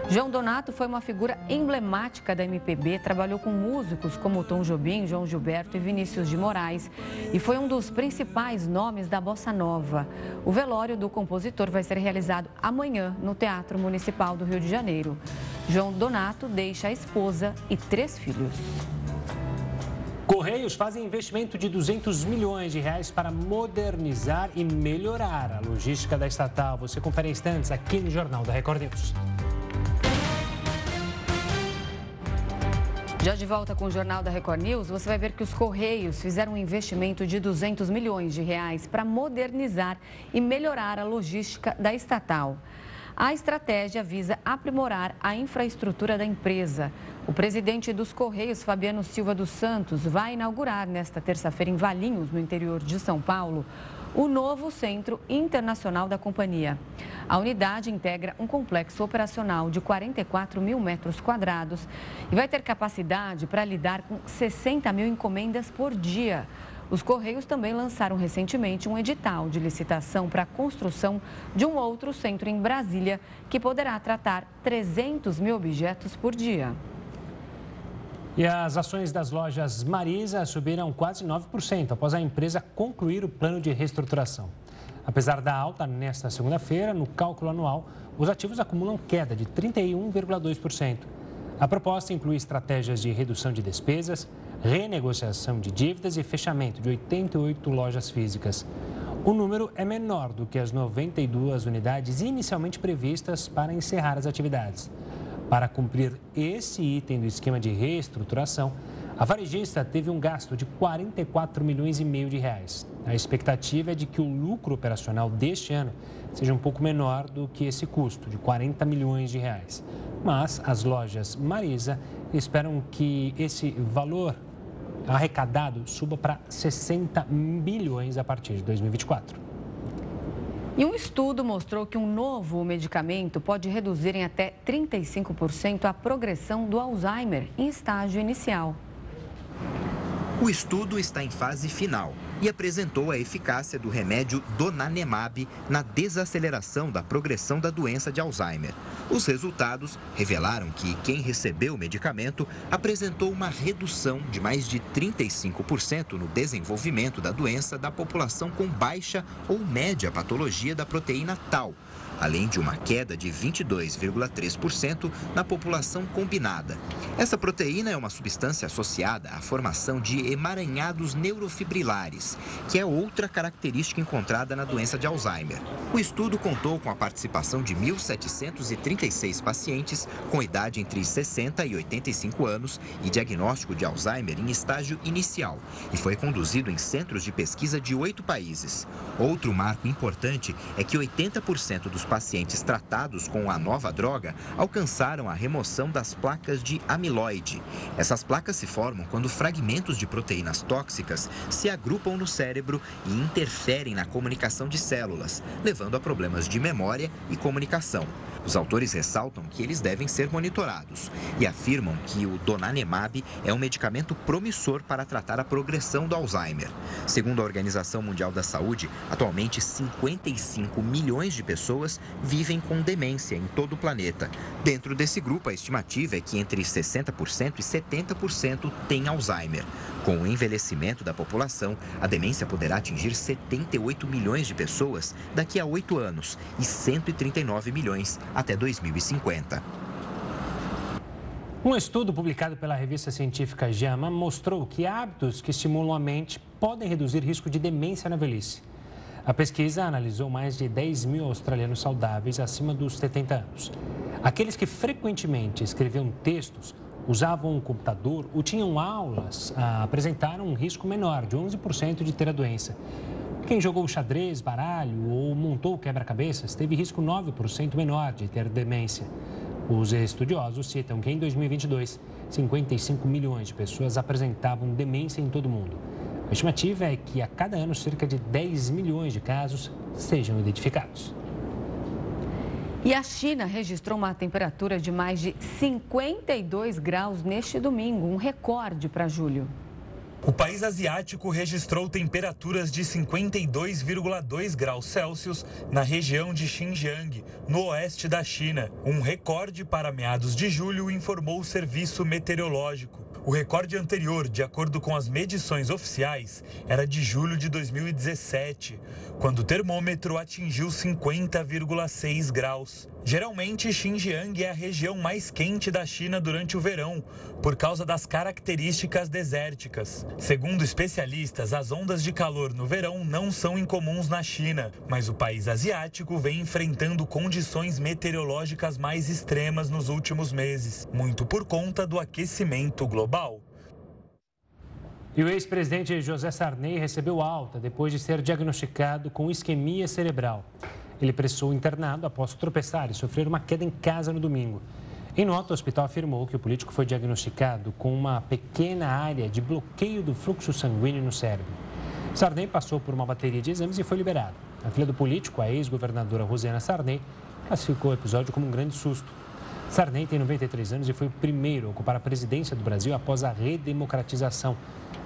S1: João Donato foi uma figura emblemática da MPB, trabalhou com músicos como Tom Jobim, João Gilberto e Vinícius de Moraes e foi um dos principais nomes da bossa nova. O velório do compositor vai ser realizado amanhã no Teatro Municipal do Rio de Janeiro. João Donato deixa a esposa e três filhos.
S2: Correios fazem investimento de 200 milhões de reais para modernizar e melhorar a logística da estatal. Você confere instantes aqui no Jornal da Record News.
S1: Já de volta com o Jornal da Record News, você vai ver que os Correios fizeram um investimento de 200 milhões de reais para modernizar e melhorar a logística da estatal. A estratégia visa aprimorar a infraestrutura da empresa. O presidente dos Correios, Fabiano Silva dos Santos, vai inaugurar nesta terça-feira em Valinhos, no interior de São Paulo, o novo Centro Internacional da Companhia. A unidade integra um complexo operacional de 44 mil metros quadrados e vai ter capacidade para lidar com 60 mil encomendas por dia. Os Correios também lançaram recentemente um edital de licitação para a construção de um outro centro em Brasília, que poderá tratar 300 mil objetos por dia.
S2: E as ações das lojas Marisa subiram quase 9% após a empresa concluir o plano de reestruturação. Apesar da alta nesta segunda-feira, no cálculo anual, os ativos acumulam queda de 31,2%. A proposta inclui estratégias de redução de despesas, renegociação de dívidas e fechamento de 88 lojas físicas. O número é menor do que as 92 unidades inicialmente previstas para encerrar as atividades. Para cumprir esse item do esquema de reestruturação, a varejista teve um gasto de 44 milhões e meio de reais. A expectativa é de que o lucro operacional deste ano seja um pouco menor do que esse custo, de 40 milhões de reais. Mas as lojas Marisa esperam que esse valor arrecadado suba para 60 bilhões a partir de 2024.
S1: E um estudo mostrou que um novo medicamento pode reduzir em até 35% a progressão do Alzheimer em estágio inicial.
S3: O estudo está em fase final e apresentou a eficácia do remédio Donanemab na desaceleração da progressão da doença de Alzheimer. Os resultados revelaram que quem recebeu o medicamento apresentou uma redução de mais de 35% no desenvolvimento da doença da população com baixa ou média patologia da proteína Tau além de uma queda de 22,3% na população combinada. Essa proteína é uma substância associada à formação de emaranhados neurofibrilares, que é outra característica encontrada na doença de Alzheimer. O estudo contou com a participação de 1.736 pacientes com idade entre 60 e 85 anos e diagnóstico de Alzheimer em estágio inicial e foi conduzido em centros de pesquisa de oito países. Outro marco importante é que 80% dos pacientes tratados com a nova droga alcançaram a remoção das placas de amiloide. Essas placas se formam quando fragmentos de proteínas tóxicas se agrupam no cérebro e interferem na comunicação de células, levando a problemas de memória e comunicação. Os autores ressaltam que eles devem ser monitorados e afirmam que o Donanemab é um medicamento promissor para tratar a progressão do Alzheimer. Segundo a Organização Mundial da Saúde, atualmente 55 milhões de pessoas vivem com demência em todo o planeta. Dentro desse grupo, a estimativa é que entre 60% e 70% têm Alzheimer. Com o envelhecimento da população, a demência poderá atingir 78 milhões de pessoas daqui a oito anos e 139 milhões até 2050.
S2: Um estudo publicado pela revista científica JAMA mostrou que hábitos que estimulam a mente podem reduzir risco de demência na velhice. A pesquisa analisou mais de 10 mil australianos saudáveis acima dos 70 anos. Aqueles que frequentemente escreviam textos, usavam um computador ou tinham aulas ah, apresentaram um risco menor, de 11% de ter a doença. Quem jogou xadrez, baralho ou montou quebra-cabeças teve risco 9% menor de ter demência. Os estudiosos citam que em 2022, 55 milhões de pessoas apresentavam demência em todo o mundo. A estimativa é que a cada ano cerca de 10 milhões de casos sejam identificados.
S1: E a China registrou uma temperatura de mais de 52 graus neste domingo, um recorde para julho.
S15: O país asiático registrou temperaturas de 52,2 graus Celsius na região de Xinjiang, no oeste da China. Um recorde para meados de julho, informou o serviço meteorológico. O recorde anterior, de acordo com as medições oficiais, era de julho de 2017, quando o termômetro atingiu 50,6 graus. Geralmente, Xinjiang é a região mais quente da China durante o verão, por causa das características desérticas. Segundo especialistas, as ondas de calor no verão não são incomuns na China, mas o país asiático vem enfrentando condições meteorológicas mais extremas nos últimos meses, muito por conta do aquecimento global.
S2: E o ex-presidente José Sarney recebeu alta depois de ser diagnosticado com isquemia cerebral. Ele precisou internado após tropeçar e sofrer uma queda em casa no domingo. Em nota, o hospital afirmou que o político foi diagnosticado com uma pequena área de bloqueio do fluxo sanguíneo no cérebro. Sarney passou por uma bateria de exames e foi liberado. A filha do político, a ex-governadora Rosiana Sarney, classificou o episódio como um grande susto. Sarney tem 93 anos e foi o primeiro a ocupar a presidência do Brasil após a redemocratização,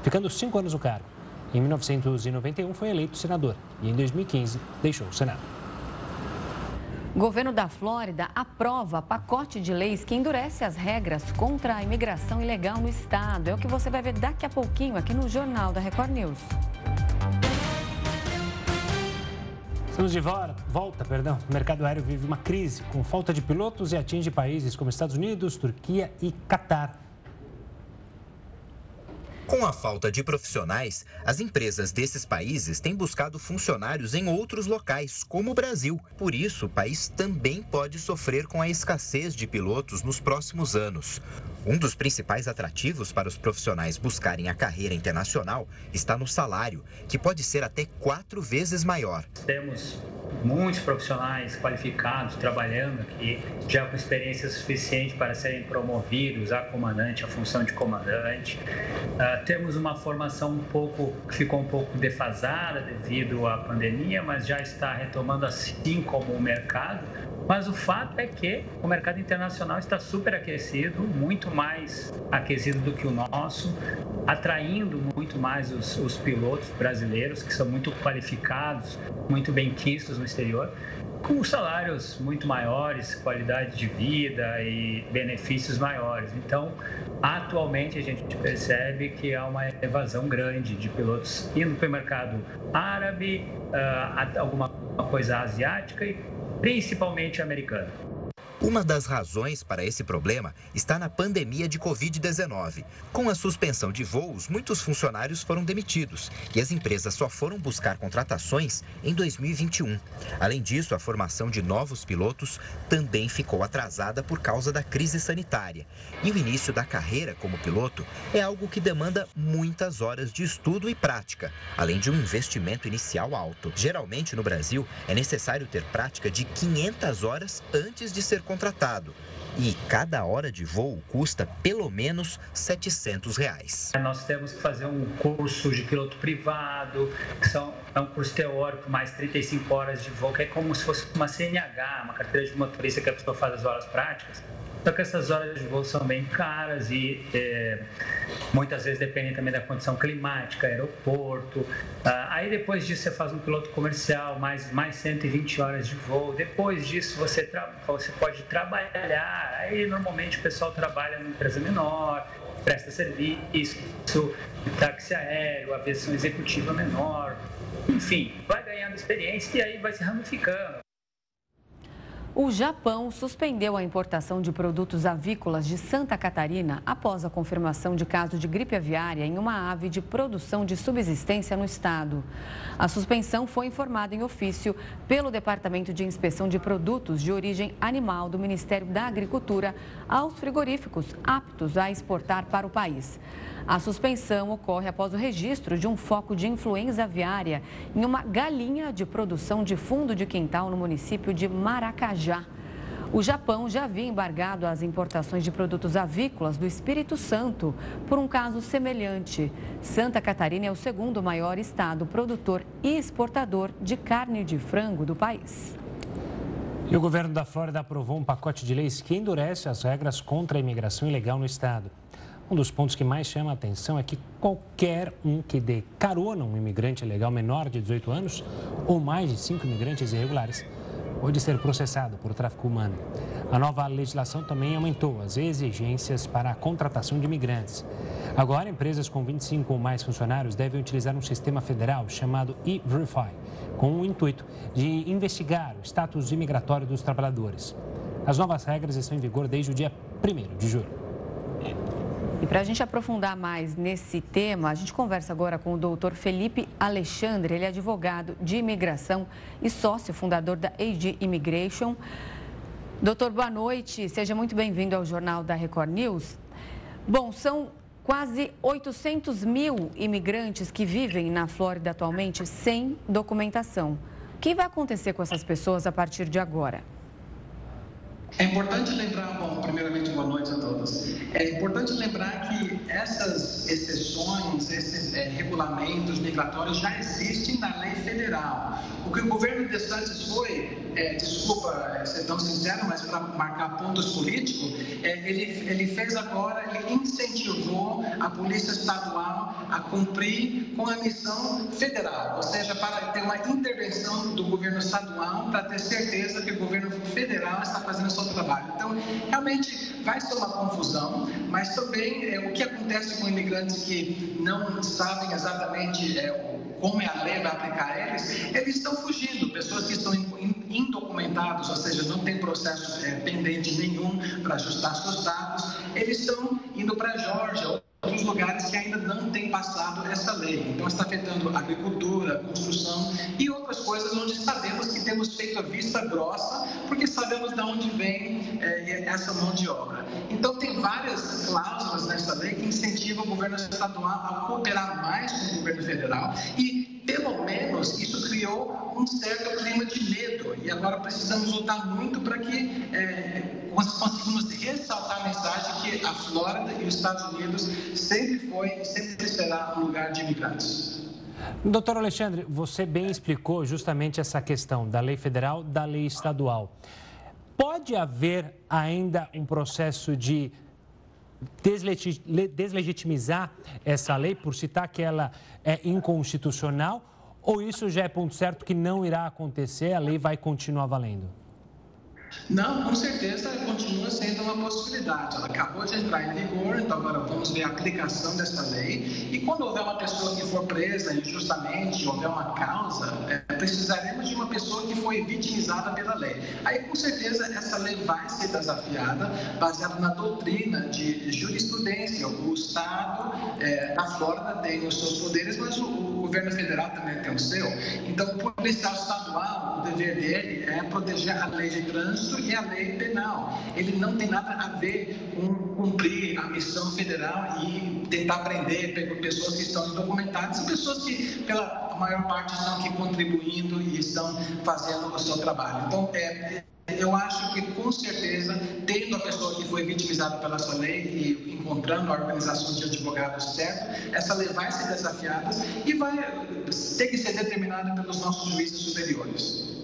S2: ficando cinco anos no cargo. Em 1991 foi eleito senador e em 2015 deixou o Senado.
S1: Governo da Flórida aprova pacote de leis que endurece as regras contra a imigração ilegal no estado. É o que você vai ver daqui a pouquinho aqui no Jornal da Record News.
S2: Estamos de volta, perdão. O mercado aéreo vive uma crise com falta de pilotos e atinge países como Estados Unidos, Turquia e Catar.
S3: Com a falta de profissionais, as empresas desses países têm buscado funcionários em outros locais, como o Brasil. Por isso, o país também pode sofrer com a escassez de pilotos nos próximos anos. Um dos principais atrativos para os profissionais buscarem a carreira internacional está no salário, que pode ser até quatro vezes maior.
S16: Temos muitos profissionais qualificados trabalhando aqui, já com experiência suficiente para serem promovidos a comandante, a função de comandante. Uh, temos uma formação um pouco que ficou um pouco defasada devido à pandemia, mas já está retomando assim como o mercado. Mas o fato é que o mercado internacional está super aquecido, muito mais aquecido do que o nosso, atraindo muito mais os, os pilotos brasileiros, que são muito qualificados, muito bem quistos no exterior, com salários muito maiores, qualidade de vida e benefícios maiores. Então, atualmente a gente percebe que há uma evasão grande de pilotos indo para o mercado árabe, uh, alguma coisa asiática e principalmente americana.
S3: Uma das razões para esse problema está na pandemia de Covid-19. Com a suspensão de voos, muitos funcionários foram demitidos e as empresas só foram buscar contratações em 2021. Além disso, a formação de novos pilotos também ficou atrasada por causa da crise sanitária. E o início da carreira como piloto é algo que demanda muitas horas de estudo e prática, além de um investimento inicial alto. Geralmente no Brasil é necessário ter prática de 500 horas antes de ser contratado. E cada hora de voo custa pelo menos 700 reais.
S16: Nós temos que fazer um curso de piloto privado, que são, é um curso teórico, mais 35 horas de voo, que é como se fosse uma CNH, uma carteira de motorista que a pessoa faz as horas práticas. Só que essas horas de voo são bem caras e é, muitas vezes dependem também da condição climática, aeroporto. Ah, aí depois disso você faz um piloto comercial, mais, mais 120 horas de voo. Depois disso você, você pode trabalhar. Aí normalmente o pessoal trabalha numa empresa menor, presta serviço, táxi aéreo, aviação executiva menor. Enfim, vai ganhando experiência e aí vai se ramificando.
S1: O Japão suspendeu a importação de produtos avícolas de Santa Catarina após a confirmação de caso de gripe aviária em uma ave de produção de subsistência no estado. A suspensão foi informada em ofício pelo Departamento de Inspeção de Produtos de Origem Animal do Ministério da Agricultura aos frigoríficos aptos a exportar para o país. A suspensão ocorre após o registro de um foco de influenza aviária em uma galinha de produção de fundo de quintal no município de Maracajá. O Japão já havia embargado as importações de produtos avícolas do Espírito Santo por um caso semelhante. Santa Catarina é o segundo maior estado produtor e exportador de carne de frango do país.
S2: E o governo da Flórida aprovou um pacote de leis que endurece as regras contra a imigração ilegal no estado. Um dos pontos que mais chama a atenção é que qualquer um que dê carona a um imigrante ilegal menor de 18 anos ou mais de cinco imigrantes irregulares pode ser processado por tráfico humano. A nova legislação também aumentou as exigências para a contratação de imigrantes. Agora, empresas com 25 ou mais funcionários devem utilizar um sistema federal chamado E-Verify, com o intuito de investigar o status imigratório dos trabalhadores. As novas regras estão em vigor desde o dia 1 de julho.
S1: E para a gente aprofundar mais nesse tema, a gente conversa agora com o doutor Felipe Alexandre. Ele é advogado de imigração e sócio fundador da AG Immigration. Doutor, boa noite. Seja muito bem-vindo ao Jornal da Record News. Bom, são quase 800 mil imigrantes que vivem na Flórida atualmente sem documentação. O que vai acontecer com essas pessoas a partir de agora?
S17: É importante lembrar, bom, primeiramente boa noite a todos. É importante lembrar que essas exceções, esses é, regulamentos migratórios já existem na lei federal. O que o governo de Santos foi, é, desculpa ser tão sincero, mas para marcar pontos políticos, é, ele, ele fez agora, ele incentivou a Polícia Estadual a cumprir com a missão federal, ou seja, para ter uma intervenção do governo estadual para ter certeza que o governo federal está fazendo o trabalho. Então, realmente vai ser uma confusão, mas também é, o que acontece com imigrantes que não sabem exatamente é, como é a lei vai aplicar eles, eles estão fugindo. Pessoas que estão indocumentados, ou seja, não tem processo é, pendente nenhum para ajustar seus dados, eles estão indo para a Geórgia outros lugares que ainda não têm passado essa lei. Então, está afetando a agricultura, a construção e outras coisas onde sabemos que temos feito a vista grossa, porque sabemos de onde vem é, essa mão de obra. Então, tem várias cláusulas nessa lei que incentivam o governo estadual a cooperar mais com o governo federal e pelo menos isso criou um certo clima de medo e agora precisamos lutar muito para que é, conseguimos ressaltar a mensagem que a Flórida e os Estados Unidos sempre foi e sempre será um lugar de imigrantes.
S2: Doutor Alexandre, você bem explicou justamente essa questão da lei federal, da lei estadual. Pode haver ainda um processo de deslegitimizar essa lei por citar que ela é inconstitucional? Ou isso já é ponto certo que não irá acontecer, a lei vai continuar valendo?
S17: Não, com certeza continua sendo uma possibilidade. Ela acabou de entrar em vigor, então agora vamos ver a aplicação dessa lei. E quando houver uma pessoa que for presa injustamente, houver uma causa, é, precisaremos de uma pessoa que foi vitimizada pela lei. Aí, com certeza, essa lei vai ser desafiada, baseada na doutrina de jurisprudência. O Estado, é, na Flórida, tem os seus poderes, mas o governo federal também tem o seu. Então, o policial estadual, o dever dele é proteger a lei de trânsito e a lei penal. Ele não tem nada a ver com cumprir a missão federal e tentar prender pessoas que estão indocumentadas e pessoas que, pela maior parte, estão aqui contribuindo e estão fazendo o seu trabalho. Então, é, eu acho que, com certeza, tendo a pessoa que foi vitimizada pela sua lei e encontrando a organização de advogados certo, essa lei vai ser desafiada e vai ter que ser determinada pelos nossos juízes superiores.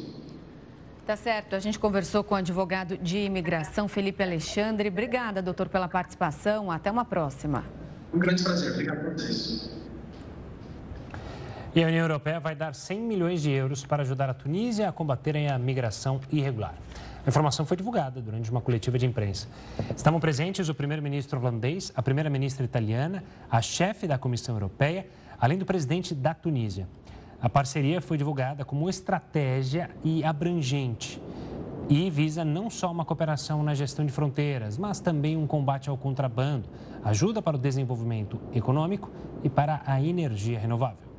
S1: Tá certo. A gente conversou com o advogado de imigração Felipe Alexandre. Obrigada, doutor, pela participação. Até uma próxima.
S17: Um grande prazer. Obrigado por vocês.
S2: E a União Europeia vai dar 100 milhões de euros para ajudar a Tunísia a combaterem a migração irregular. A informação foi divulgada durante uma coletiva de imprensa. Estavam presentes o primeiro-ministro holandês, a primeira-ministra italiana, a chefe da Comissão Europeia, além do presidente da Tunísia. A parceria foi divulgada como estratégia e abrangente e visa não só uma cooperação na gestão de fronteiras, mas também um combate ao contrabando, ajuda para o desenvolvimento econômico e para a energia renovável.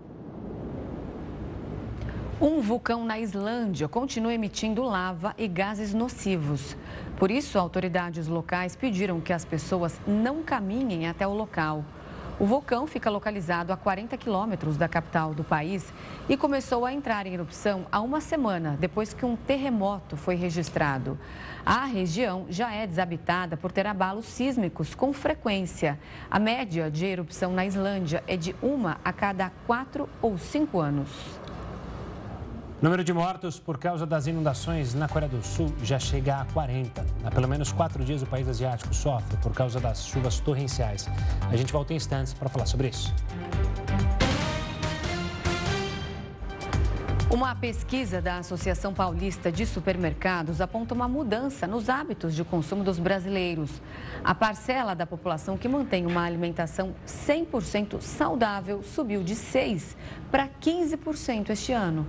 S1: Um vulcão na Islândia continua emitindo lava e gases nocivos. Por isso, autoridades locais pediram que as pessoas não caminhem até o local. O vulcão fica localizado a 40 quilômetros da capital do país e começou a entrar em erupção há uma semana, depois que um terremoto foi registrado. A região já é desabitada por ter abalos sísmicos com frequência. A média de erupção na Islândia é de uma a cada quatro ou cinco anos.
S2: O número de mortos por causa das inundações na Coreia do Sul já chega a 40. Há pelo menos quatro dias o país asiático sofre por causa das chuvas torrenciais. A gente volta em instantes para falar sobre isso.
S1: Uma pesquisa da Associação Paulista de Supermercados aponta uma mudança nos hábitos de consumo dos brasileiros. A parcela da população que mantém uma alimentação 100% saudável subiu de 6% para 15% este ano.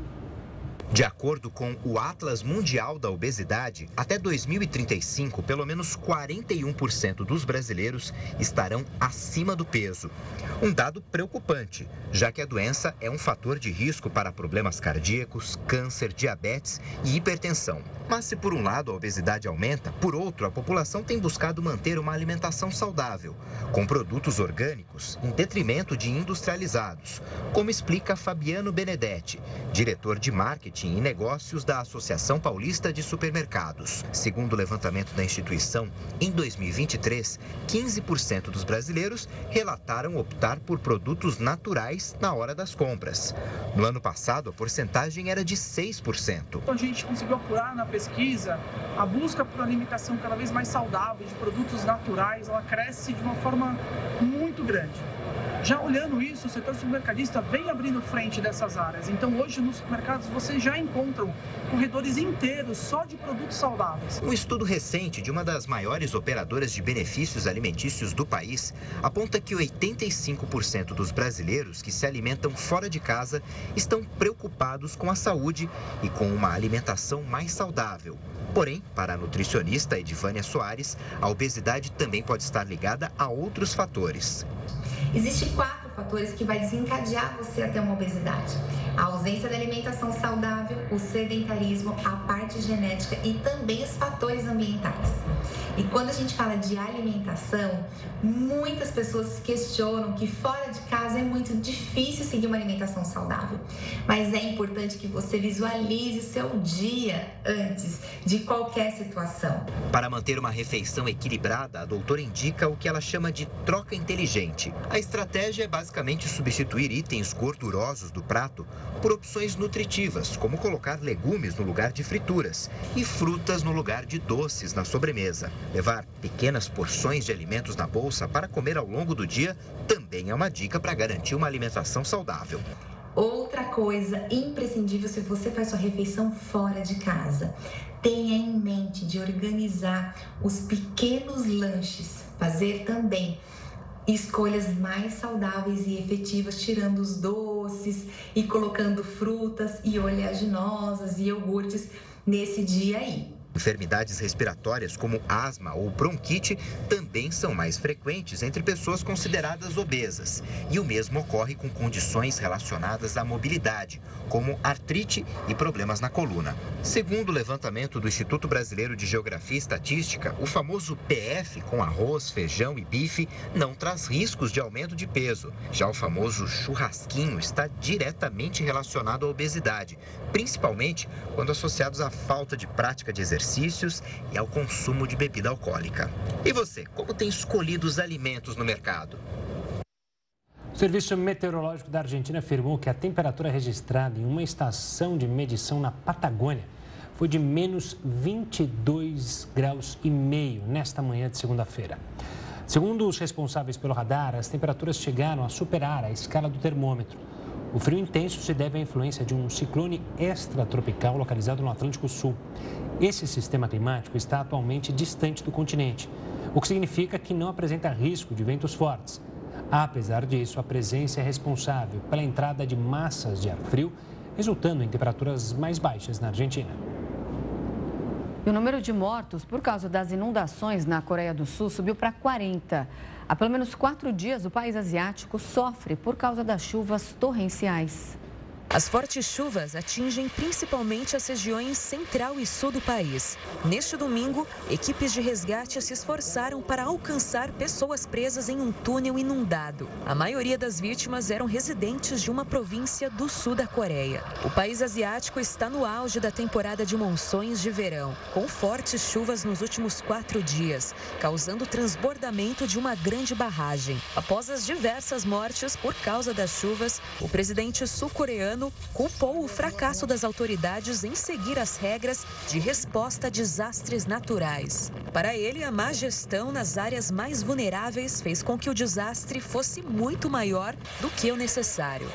S3: De acordo com o Atlas Mundial da Obesidade, até 2035, pelo menos 41% dos brasileiros estarão acima do peso. Um dado preocupante, já que a doença é um fator de risco para problemas cardíacos, câncer, diabetes e hipertensão. Mas se por um lado a obesidade aumenta, por outro a população tem buscado manter uma alimentação saudável, com produtos orgânicos, em detrimento de industrializados, como explica Fabiano Benedetti, diretor de marketing e negócios da Associação Paulista de Supermercados. Segundo o levantamento da instituição, em 2023, 15% dos brasileiros relataram optar por produtos naturais na hora das compras. No ano passado, a porcentagem era de 6%.
S18: A gente conseguiu apurar na pesquisa, a busca por alimentação cada vez mais saudável, de produtos naturais, ela cresce de uma forma muito grande. Já olhando isso, o setor supermercadista vem abrindo frente dessas áreas. Então, hoje nos supermercados você já encontram corredores inteiros só de produtos saudáveis.
S3: Um estudo recente de uma das maiores operadoras de benefícios alimentícios do país aponta que 85% dos brasileiros que se alimentam fora de casa estão preocupados com a saúde e com uma alimentação mais saudável. Porém, para a nutricionista Edivânia Soares, a obesidade também pode estar ligada a outros fatores.
S19: Existem quatro fatores que vai desencadear você a ter uma obesidade. A ausência da alimentação saudável, o sedentarismo, a parte genética e também os fatores ambientais. E quando a gente fala de alimentação, muitas pessoas questionam que fora de casa é muito difícil seguir uma alimentação saudável. Mas é importante que você visualize seu dia antes de qualquer situação.
S3: Para manter uma refeição equilibrada, a doutora indica o que ela chama de troca inteligente. A estratégia é basicamente substituir itens gordurosos do prato por opções nutritivas, como colocar legumes no lugar de frituras e frutas no lugar de doces na sobremesa. Levar pequenas porções de alimentos na bolsa para comer ao longo do dia também é uma dica para garantir uma alimentação saudável.
S19: Outra coisa imprescindível se você faz sua refeição fora de casa, tenha em mente de organizar os pequenos lanches, fazer também escolhas mais saudáveis e efetivas, tirando os doces e colocando frutas e oleaginosas e iogurtes nesse dia aí.
S3: Enfermidades respiratórias como asma ou bronquite também são mais frequentes entre pessoas consideradas obesas. E o mesmo ocorre com condições relacionadas à mobilidade, como artrite e problemas na coluna. Segundo o levantamento do Instituto Brasileiro de Geografia e Estatística, o famoso PF com arroz, feijão e bife não traz riscos de aumento de peso. Já o famoso churrasquinho está diretamente relacionado à obesidade, principalmente quando associados à falta de prática de exercícios e ao consumo de bebida alcoólica. E você, como tem escolhido os alimentos no mercado?
S2: O Serviço Meteorológico da Argentina afirmou que a temperatura registrada em uma estação de medição na Patagônia foi de menos 22 graus e meio nesta manhã de segunda-feira. Segundo os responsáveis pelo radar, as temperaturas chegaram a superar a escala do termômetro. O frio intenso se deve à influência de um ciclone extratropical localizado no Atlântico Sul. Esse sistema climático está atualmente distante do continente, o que significa que não apresenta risco de ventos fortes. Apesar disso, a presença é responsável pela entrada de massas de ar frio, resultando em temperaturas mais baixas na Argentina.
S1: E o número de mortos por causa das inundações na Coreia do Sul subiu para 40. Há pelo menos quatro dias, o país asiático sofre por causa das chuvas torrenciais.
S6: As fortes chuvas atingem principalmente as regiões central e sul do país. Neste domingo, equipes de resgate se esforçaram para alcançar pessoas presas em um túnel inundado. A maioria das vítimas eram residentes de uma província do sul da Coreia. O país asiático está no auge da temporada de monções de verão, com fortes chuvas nos últimos quatro dias, causando transbordamento de uma grande barragem. Após as diversas mortes por causa das chuvas, o presidente sul-coreano culpou o fracasso das autoridades em seguir as regras de resposta a desastres naturais. Para ele, a má gestão nas áreas mais vulneráveis fez com que o desastre fosse muito maior do que o necessário.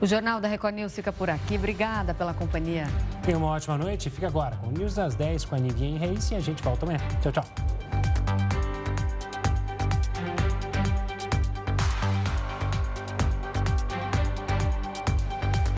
S1: O Jornal da Record News fica por aqui. Obrigada pela companhia.
S2: Tenha uma ótima noite. Fica agora com o News das 10 com a Nivien Reis e a gente volta amanhã. Tchau, tchau.